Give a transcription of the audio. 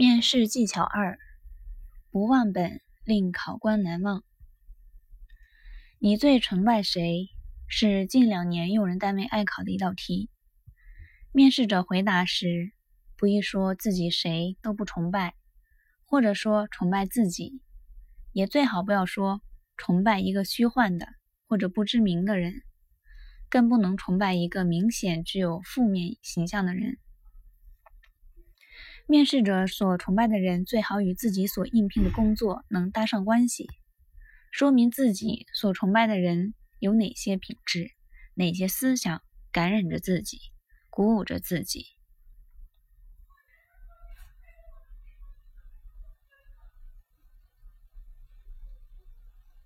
面试技巧二：不忘本令考官难忘。你最崇拜谁？是近两年用人单位爱考的一道题。面试者回答时，不宜说自己谁都不崇拜，或者说崇拜自己，也最好不要说崇拜一个虚幻的或者不知名的人，更不能崇拜一个明显具有负面形象的人。面试者所崇拜的人最好与自己所应聘的工作能搭上关系，说明自己所崇拜的人有哪些品质、哪些思想感染着自己、鼓舞着自己。